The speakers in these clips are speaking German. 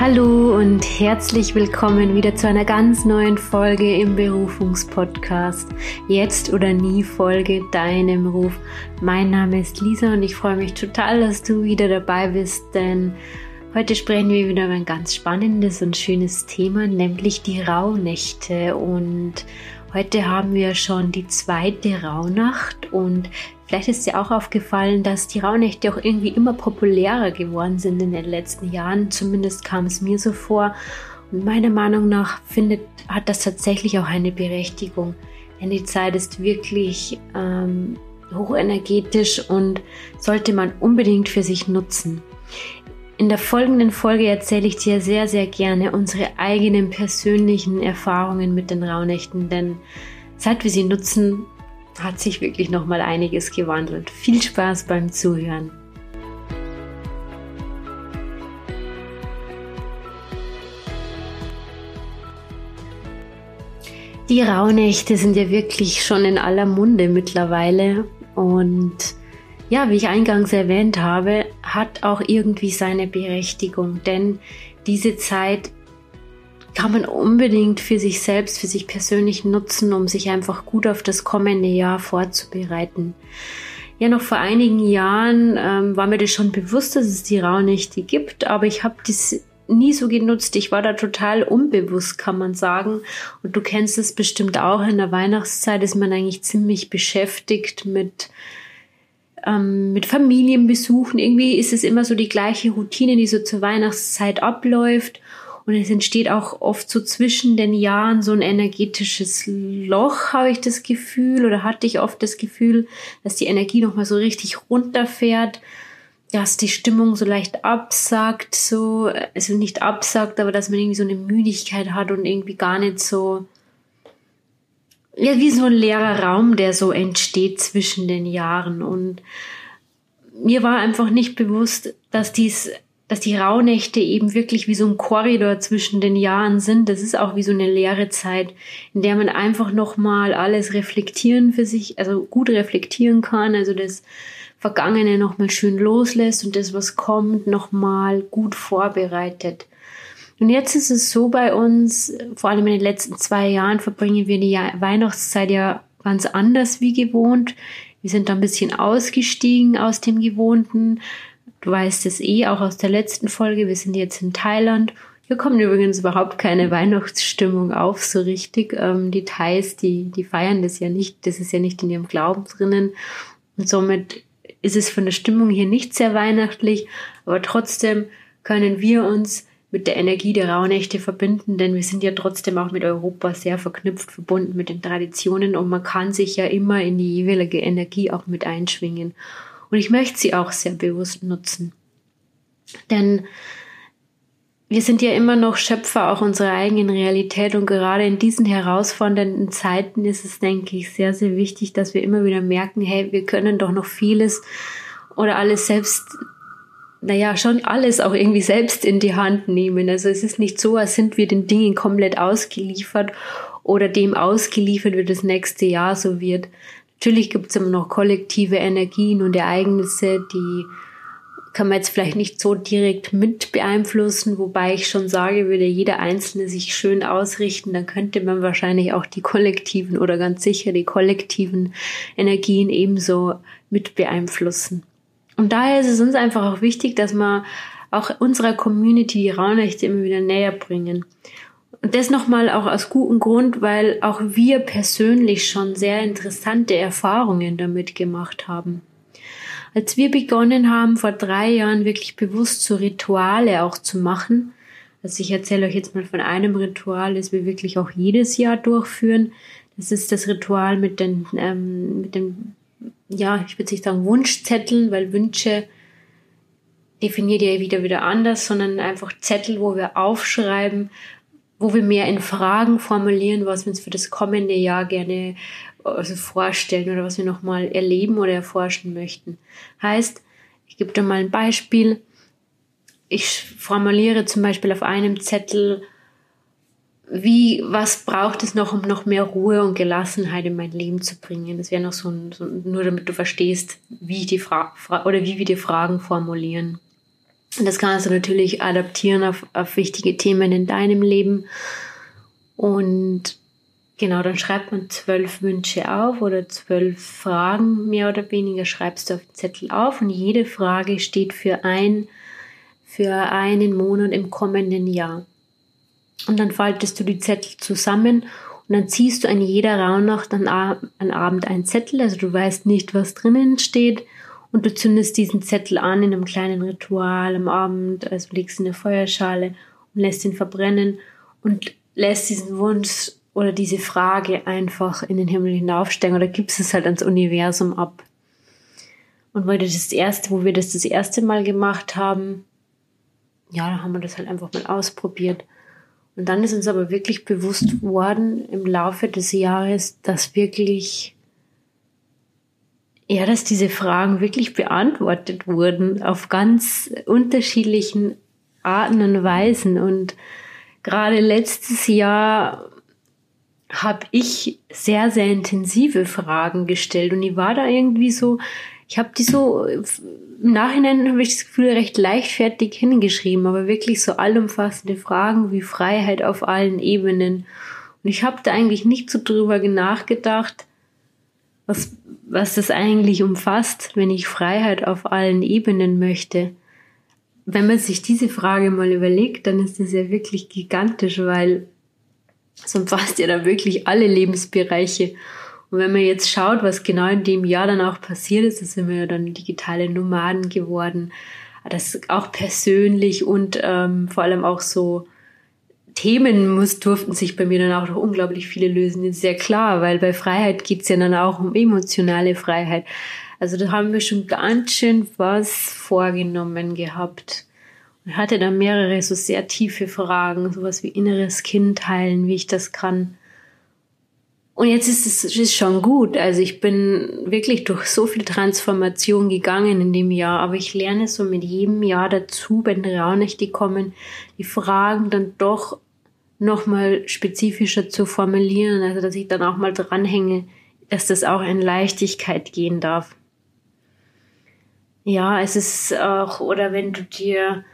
Hallo und herzlich willkommen wieder zu einer ganz neuen Folge im Berufungspodcast. Jetzt oder nie Folge deinem Ruf. Mein Name ist Lisa und ich freue mich total, dass du wieder dabei bist, denn heute sprechen wir wieder über ein ganz spannendes und schönes Thema, nämlich die Rauhnächte. Und heute haben wir schon die zweite Rauhnacht und Vielleicht ist dir auch aufgefallen, dass die Rauhnächte auch irgendwie immer populärer geworden sind in den letzten Jahren. Zumindest kam es mir so vor. Und meiner Meinung nach findet, hat das tatsächlich auch eine Berechtigung. Denn die Zeit ist wirklich ähm, hochenergetisch und sollte man unbedingt für sich nutzen. In der folgenden Folge erzähle ich dir sehr, sehr gerne unsere eigenen persönlichen Erfahrungen mit den Rauhnächten, denn seit wir sie nutzen, hat sich wirklich noch mal einiges gewandelt. Viel Spaß beim Zuhören. Die Rauhnächte sind ja wirklich schon in aller Munde mittlerweile und ja, wie ich eingangs erwähnt habe, hat auch irgendwie seine Berechtigung, denn diese Zeit kann man unbedingt für sich selbst, für sich persönlich nutzen, um sich einfach gut auf das kommende Jahr vorzubereiten. Ja, noch vor einigen Jahren ähm, war mir das schon bewusst, dass es die Rauhnächte gibt, aber ich habe das nie so genutzt. Ich war da total unbewusst, kann man sagen. Und du kennst es bestimmt auch. In der Weihnachtszeit ist man eigentlich ziemlich beschäftigt mit ähm, mit Familienbesuchen. Irgendwie ist es immer so die gleiche Routine, die so zur Weihnachtszeit abläuft. Und es entsteht auch oft so zwischen den Jahren so ein energetisches Loch, habe ich das Gefühl, oder hatte ich oft das Gefühl, dass die Energie nochmal so richtig runterfährt, dass die Stimmung so leicht absagt, so, also nicht absagt, aber dass man irgendwie so eine Müdigkeit hat und irgendwie gar nicht so, ja, wie so ein leerer Raum, der so entsteht zwischen den Jahren. Und mir war einfach nicht bewusst, dass dies dass die Rauhnächte eben wirklich wie so ein Korridor zwischen den Jahren sind. Das ist auch wie so eine leere Zeit, in der man einfach nochmal alles reflektieren für sich, also gut reflektieren kann, also das Vergangene nochmal schön loslässt und das, was kommt, nochmal gut vorbereitet. Und jetzt ist es so bei uns, vor allem in den letzten zwei Jahren verbringen wir die Weihnachtszeit ja ganz anders wie gewohnt. Wir sind da ein bisschen ausgestiegen aus dem Gewohnten, Du weißt es eh auch aus der letzten Folge. Wir sind jetzt in Thailand. Hier kommt übrigens überhaupt keine Weihnachtsstimmung auf, so richtig. Ähm, die Thais, die, die feiern das ja nicht. Das ist ja nicht in ihrem Glauben drinnen. Und somit ist es von der Stimmung hier nicht sehr weihnachtlich. Aber trotzdem können wir uns mit der Energie der Rauhnächte verbinden, denn wir sind ja trotzdem auch mit Europa sehr verknüpft, verbunden mit den Traditionen und man kann sich ja immer in die jeweilige Energie auch mit einschwingen. Und ich möchte sie auch sehr bewusst nutzen. Denn wir sind ja immer noch Schöpfer auch unserer eigenen Realität und gerade in diesen herausfordernden Zeiten ist es, denke ich, sehr, sehr wichtig, dass wir immer wieder merken, hey, wir können doch noch vieles oder alles selbst, naja, schon alles auch irgendwie selbst in die Hand nehmen. Also es ist nicht so, als sind wir den Dingen komplett ausgeliefert oder dem ausgeliefert, wie das nächste Jahr so wird. Natürlich gibt es immer noch kollektive Energien und Ereignisse, die kann man jetzt vielleicht nicht so direkt mit beeinflussen, wobei ich schon sage, würde jeder Einzelne sich schön ausrichten, dann könnte man wahrscheinlich auch die kollektiven oder ganz sicher die kollektiven Energien ebenso mit beeinflussen. Und daher ist es uns einfach auch wichtig, dass wir auch unserer Community die Raunächte immer wieder näher bringen. Und das nochmal auch aus gutem Grund, weil auch wir persönlich schon sehr interessante Erfahrungen damit gemacht haben. Als wir begonnen haben, vor drei Jahren wirklich bewusst so Rituale auch zu machen, also ich erzähle euch jetzt mal von einem Ritual, das wir wirklich auch jedes Jahr durchführen. Das ist das Ritual mit den, ähm, mit den, ja, ich würde nicht sagen Wunschzetteln, weil Wünsche definiert ihr wieder wieder anders, sondern einfach Zettel, wo wir aufschreiben, wo wir mehr in Fragen formulieren, was wir uns für das kommende Jahr gerne also vorstellen oder was wir nochmal erleben oder erforschen möchten. Heißt, ich gebe dir mal ein Beispiel. Ich formuliere zum Beispiel auf einem Zettel, wie, was braucht es noch, um noch mehr Ruhe und Gelassenheit in mein Leben zu bringen? Das wäre noch so, ein, so nur damit du verstehst, wie die Fra oder wie wir die Fragen formulieren. Das kannst du natürlich adaptieren auf, auf wichtige Themen in deinem Leben. Und genau, dann schreibt man zwölf Wünsche auf oder zwölf Fragen, mehr oder weniger, schreibst du auf den Zettel auf. Und jede Frage steht für ein, für einen Monat im kommenden Jahr. Und dann faltest du die Zettel zusammen und dann ziehst du an jeder Rauhnacht an, an Abend einen Zettel, also du weißt nicht, was drinnen steht. Und du zündest diesen Zettel an in einem kleinen Ritual am Abend, also legst ihn in eine Feuerschale und lässt ihn verbrennen und lässt diesen Wunsch oder diese Frage einfach in den Himmel hinaufsteigen oder gibst es halt ans Universum ab. Und weil das, das erste, wo wir das das erste Mal gemacht haben, ja, da haben wir das halt einfach mal ausprobiert. Und dann ist uns aber wirklich bewusst worden im Laufe des Jahres, dass wirklich, ja, dass diese Fragen wirklich beantwortet wurden auf ganz unterschiedlichen Arten und Weisen. Und gerade letztes Jahr habe ich sehr, sehr intensive Fragen gestellt und ich war da irgendwie so, ich habe die so im Nachhinein habe ich das Gefühl recht leichtfertig hingeschrieben, aber wirklich so allumfassende Fragen wie Freiheit auf allen Ebenen. Und ich habe da eigentlich nicht so drüber nachgedacht, was, was das eigentlich umfasst, wenn ich Freiheit auf allen Ebenen möchte. Wenn man sich diese Frage mal überlegt, dann ist das ja wirklich gigantisch, weil es umfasst ja da wirklich alle Lebensbereiche. Und wenn man jetzt schaut, was genau in dem Jahr dann auch passiert ist, da sind wir ja dann digitale Nomaden geworden. Das auch persönlich und ähm, vor allem auch so Themen muss, durften sich bei mir dann auch noch unglaublich viele lösen. ist sehr klar, weil bei Freiheit geht's ja dann auch um emotionale Freiheit. Also da haben wir schon ganz schön was vorgenommen gehabt. Und hatte dann mehrere so sehr tiefe Fragen, sowas wie inneres Kind heilen, wie ich das kann und jetzt ist es ist schon gut. Also ich bin wirklich durch so viel Transformation gegangen in dem Jahr, aber ich lerne so mit jedem Jahr dazu, wenn Raunächte kommen, die Fragen dann doch nochmal spezifischer zu formulieren, also dass ich dann auch mal dranhänge, dass das auch in Leichtigkeit gehen darf. Ja, es ist auch, oder wenn du dir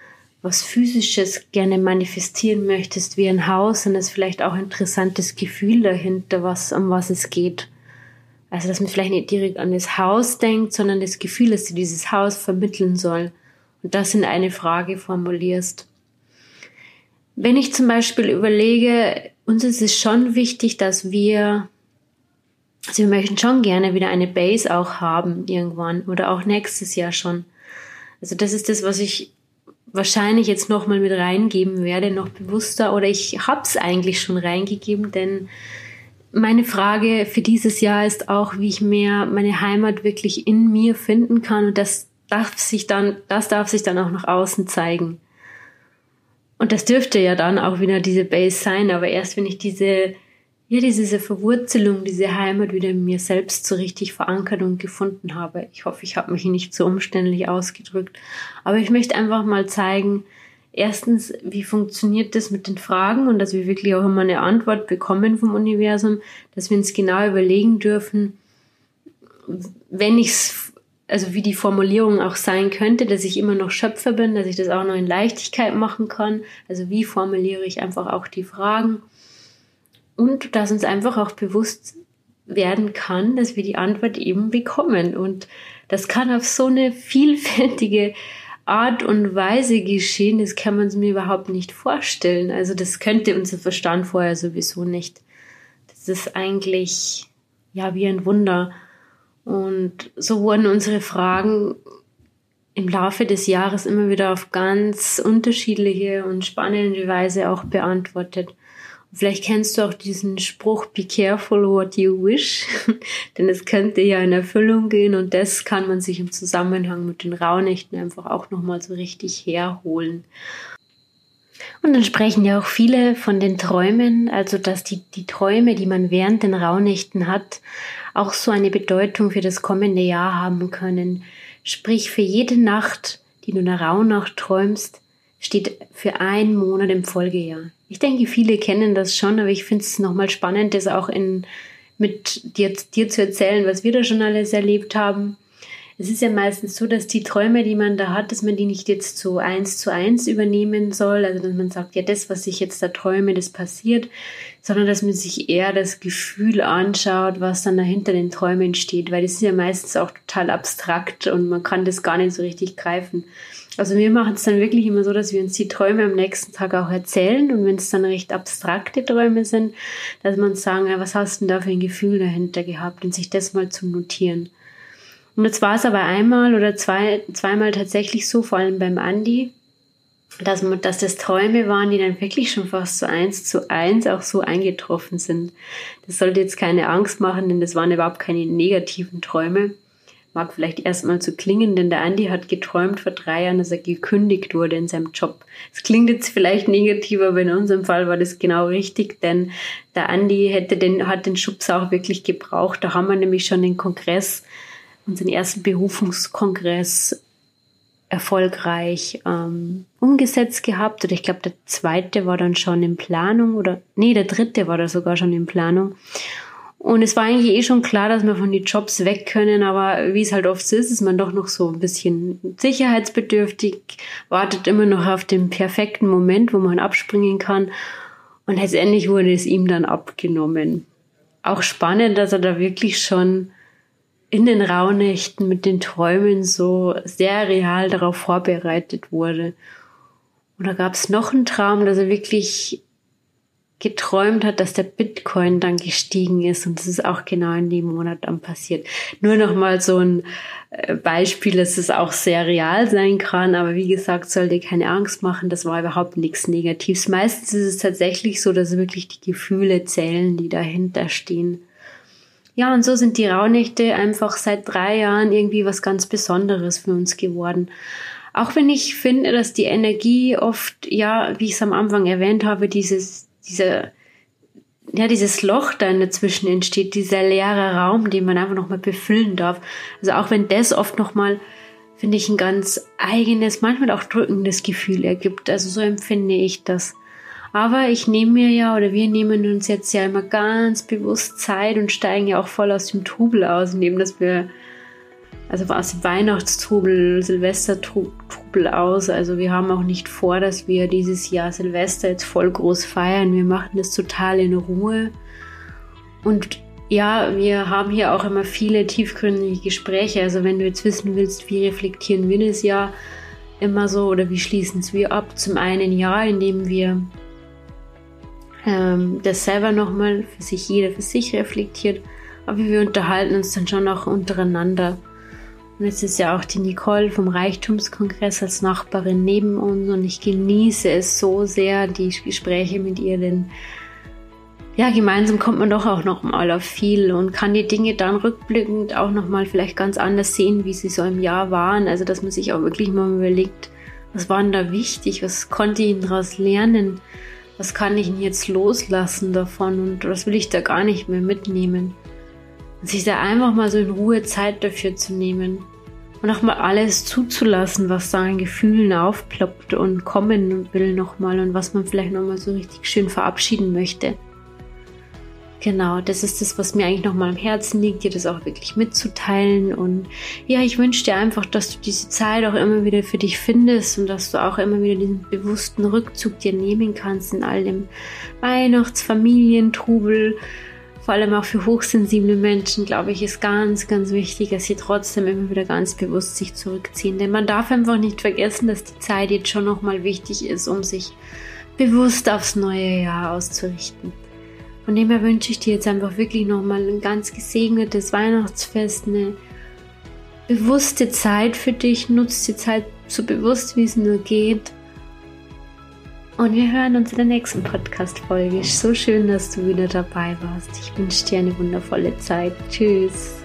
was Physisches gerne manifestieren möchtest, wie ein Haus, dann ist vielleicht auch ein interessantes Gefühl dahinter, was, um was es geht. Also, dass man vielleicht nicht direkt an das Haus denkt, sondern das Gefühl, dass du dieses Haus vermitteln soll. Und das in eine Frage formulierst. Wenn ich zum Beispiel überlege, uns ist es schon wichtig, dass wir, also wir möchten schon gerne wieder eine Base auch haben irgendwann oder auch nächstes Jahr schon. Also das ist das, was ich wahrscheinlich jetzt nochmal mit reingeben werde, noch bewusster. Oder ich habe es eigentlich schon reingegeben, denn meine Frage für dieses Jahr ist auch, wie ich mehr meine Heimat wirklich in mir finden kann. Und das darf sich dann, das darf sich dann auch nach außen zeigen. Und das dürfte ja dann auch wieder diese Base sein, aber erst wenn ich diese ja, diese Verwurzelung, diese Heimat wieder in mir selbst so richtig verankert und gefunden habe. Ich hoffe, ich habe mich nicht so umständlich ausgedrückt. Aber ich möchte einfach mal zeigen, erstens, wie funktioniert das mit den Fragen und dass wir wirklich auch immer eine Antwort bekommen vom Universum, dass wir uns genau überlegen dürfen, wenn ich es, also wie die Formulierung auch sein könnte, dass ich immer noch Schöpfer bin, dass ich das auch noch in Leichtigkeit machen kann. Also wie formuliere ich einfach auch die Fragen und dass uns einfach auch bewusst werden kann, dass wir die Antwort eben bekommen. Und das kann auf so eine vielfältige Art und Weise geschehen, das kann man mir überhaupt nicht vorstellen. Also das könnte unser Verstand vorher sowieso nicht. Das ist eigentlich ja wie ein Wunder. Und so wurden unsere Fragen im Laufe des Jahres immer wieder auf ganz unterschiedliche und spannende Weise auch beantwortet. Vielleicht kennst du auch diesen Spruch, be careful what you wish, denn es könnte ja in Erfüllung gehen und das kann man sich im Zusammenhang mit den Rauhnächten einfach auch nochmal so richtig herholen. Und dann sprechen ja auch viele von den Träumen, also dass die, die Träume, die man während den Rauhnächten hat, auch so eine Bedeutung für das kommende Jahr haben können. Sprich, für jede Nacht, die du in der Rauhnacht träumst, steht für einen Monat im Folgejahr. Ich denke, viele kennen das schon, aber ich finde es nochmal spannend, das auch in, mit dir, dir zu erzählen, was wir da schon alles erlebt haben. Es ist ja meistens so, dass die Träume, die man da hat, dass man die nicht jetzt so eins zu eins übernehmen soll. Also dass man sagt, ja, das, was ich jetzt da träume, das passiert, sondern dass man sich eher das Gefühl anschaut, was dann dahinter den Träumen steht, weil das ist ja meistens auch total abstrakt und man kann das gar nicht so richtig greifen. Also wir machen es dann wirklich immer so, dass wir uns die Träume am nächsten Tag auch erzählen und wenn es dann recht abstrakte Träume sind, dass man sagen, ja, was hast du denn da für ein Gefühl dahinter gehabt und sich das mal zu notieren. Und jetzt war es aber einmal oder zwei, zweimal tatsächlich so, vor allem beim Andi, dass, man, dass das Träume waren, die dann wirklich schon fast so eins zu eins auch so eingetroffen sind. Das sollte jetzt keine Angst machen, denn das waren überhaupt keine negativen Träume. Mag vielleicht erstmal zu klingen, denn der Andi hat geträumt vor drei Jahren, dass er gekündigt wurde in seinem Job. Es klingt jetzt vielleicht negativ, aber in unserem Fall war das genau richtig, denn der Andi hätte den, hat den Schubs auch wirklich gebraucht. Da haben wir nämlich schon den Kongress unseren ersten Berufungskongress erfolgreich ähm, umgesetzt gehabt. Oder ich glaube, der zweite war dann schon in Planung oder nee, der dritte war da sogar schon in Planung. Und es war eigentlich eh schon klar, dass wir von den Jobs weg können, aber wie es halt oft ist, ist man doch noch so ein bisschen sicherheitsbedürftig, wartet immer noch auf den perfekten Moment, wo man abspringen kann. Und letztendlich wurde es ihm dann abgenommen. Auch spannend, dass er da wirklich schon in den Rauhnächten mit den Träumen so sehr real darauf vorbereitet wurde. Und da gab es noch einen Traum, dass er wirklich geträumt hat, dass der Bitcoin dann gestiegen ist und das ist auch genau in dem Monat dann passiert. Nur noch mal so ein äh, Beispiel, dass es auch sehr real sein kann, aber wie gesagt, sollte keine Angst machen, das war überhaupt nichts Negatives. Meistens ist es tatsächlich so, dass wirklich die Gefühle zählen, die dahinter stehen. Ja, und so sind die Rauhnächte einfach seit drei Jahren irgendwie was ganz Besonderes für uns geworden. Auch wenn ich finde, dass die Energie oft, ja, wie ich es am Anfang erwähnt habe, dieses, dieser, ja, dieses Loch da dazwischen entsteht, dieser leere Raum, den man einfach nochmal befüllen darf. Also auch wenn das oft nochmal, finde ich, ein ganz eigenes, manchmal auch drückendes Gefühl ergibt. Also so empfinde ich das. Aber ich nehme mir ja oder wir nehmen uns jetzt ja immer ganz bewusst Zeit und steigen ja auch voll aus dem Trubel aus, indem dass wir, also aus dem Weihnachtstrubel, Silvestertrubel aus. Also wir haben auch nicht vor, dass wir dieses Jahr Silvester jetzt voll groß feiern. Wir machen das total in Ruhe. Und ja, wir haben hier auch immer viele tiefgründige Gespräche. Also wenn du jetzt wissen willst, wie reflektieren wir das Jahr immer so oder wie schließen es wir ab? Zum einen ja, indem wir ähm, das selber nochmal für sich, jeder für sich reflektiert. Aber wir unterhalten uns dann schon auch untereinander. Und jetzt ist ja auch die Nicole vom Reichtumskongress als Nachbarin neben uns und ich genieße es so sehr, die Gespräche mit ihr, denn ja, gemeinsam kommt man doch auch noch mal auf viel und kann die Dinge dann rückblickend auch noch mal vielleicht ganz anders sehen, wie sie so im Jahr waren. Also, dass man sich auch wirklich mal überlegt, was war denn da wichtig, was konnte ich daraus lernen, was kann ich denn jetzt loslassen davon und was will ich da gar nicht mehr mitnehmen. Und sich da einfach mal so in Ruhe Zeit dafür zu nehmen und auch mal alles zuzulassen, was da an Gefühlen aufploppt und kommen will nochmal und was man vielleicht nochmal so richtig schön verabschieden möchte. Genau, das ist das, was mir eigentlich nochmal am Herzen liegt, dir das auch wirklich mitzuteilen. Und ja, ich wünsche dir einfach, dass du diese Zeit auch immer wieder für dich findest und dass du auch immer wieder diesen bewussten Rückzug dir nehmen kannst in all dem Weihnachtsfamilientrubel. Vor allem auch für hochsensible Menschen, glaube ich, ist ganz, ganz wichtig, dass sie trotzdem immer wieder ganz bewusst sich zurückziehen. Denn man darf einfach nicht vergessen, dass die Zeit jetzt schon nochmal wichtig ist, um sich bewusst aufs neue Jahr auszurichten. Von dem her wünsche ich dir jetzt einfach wirklich nochmal ein ganz gesegnetes Weihnachtsfest, eine bewusste Zeit für dich. Nutze die Zeit so bewusst, wie es nur geht. Und wir hören uns in der nächsten Podcast-Folge. So schön, dass du wieder dabei warst. Ich wünsche dir eine wundervolle Zeit. Tschüss.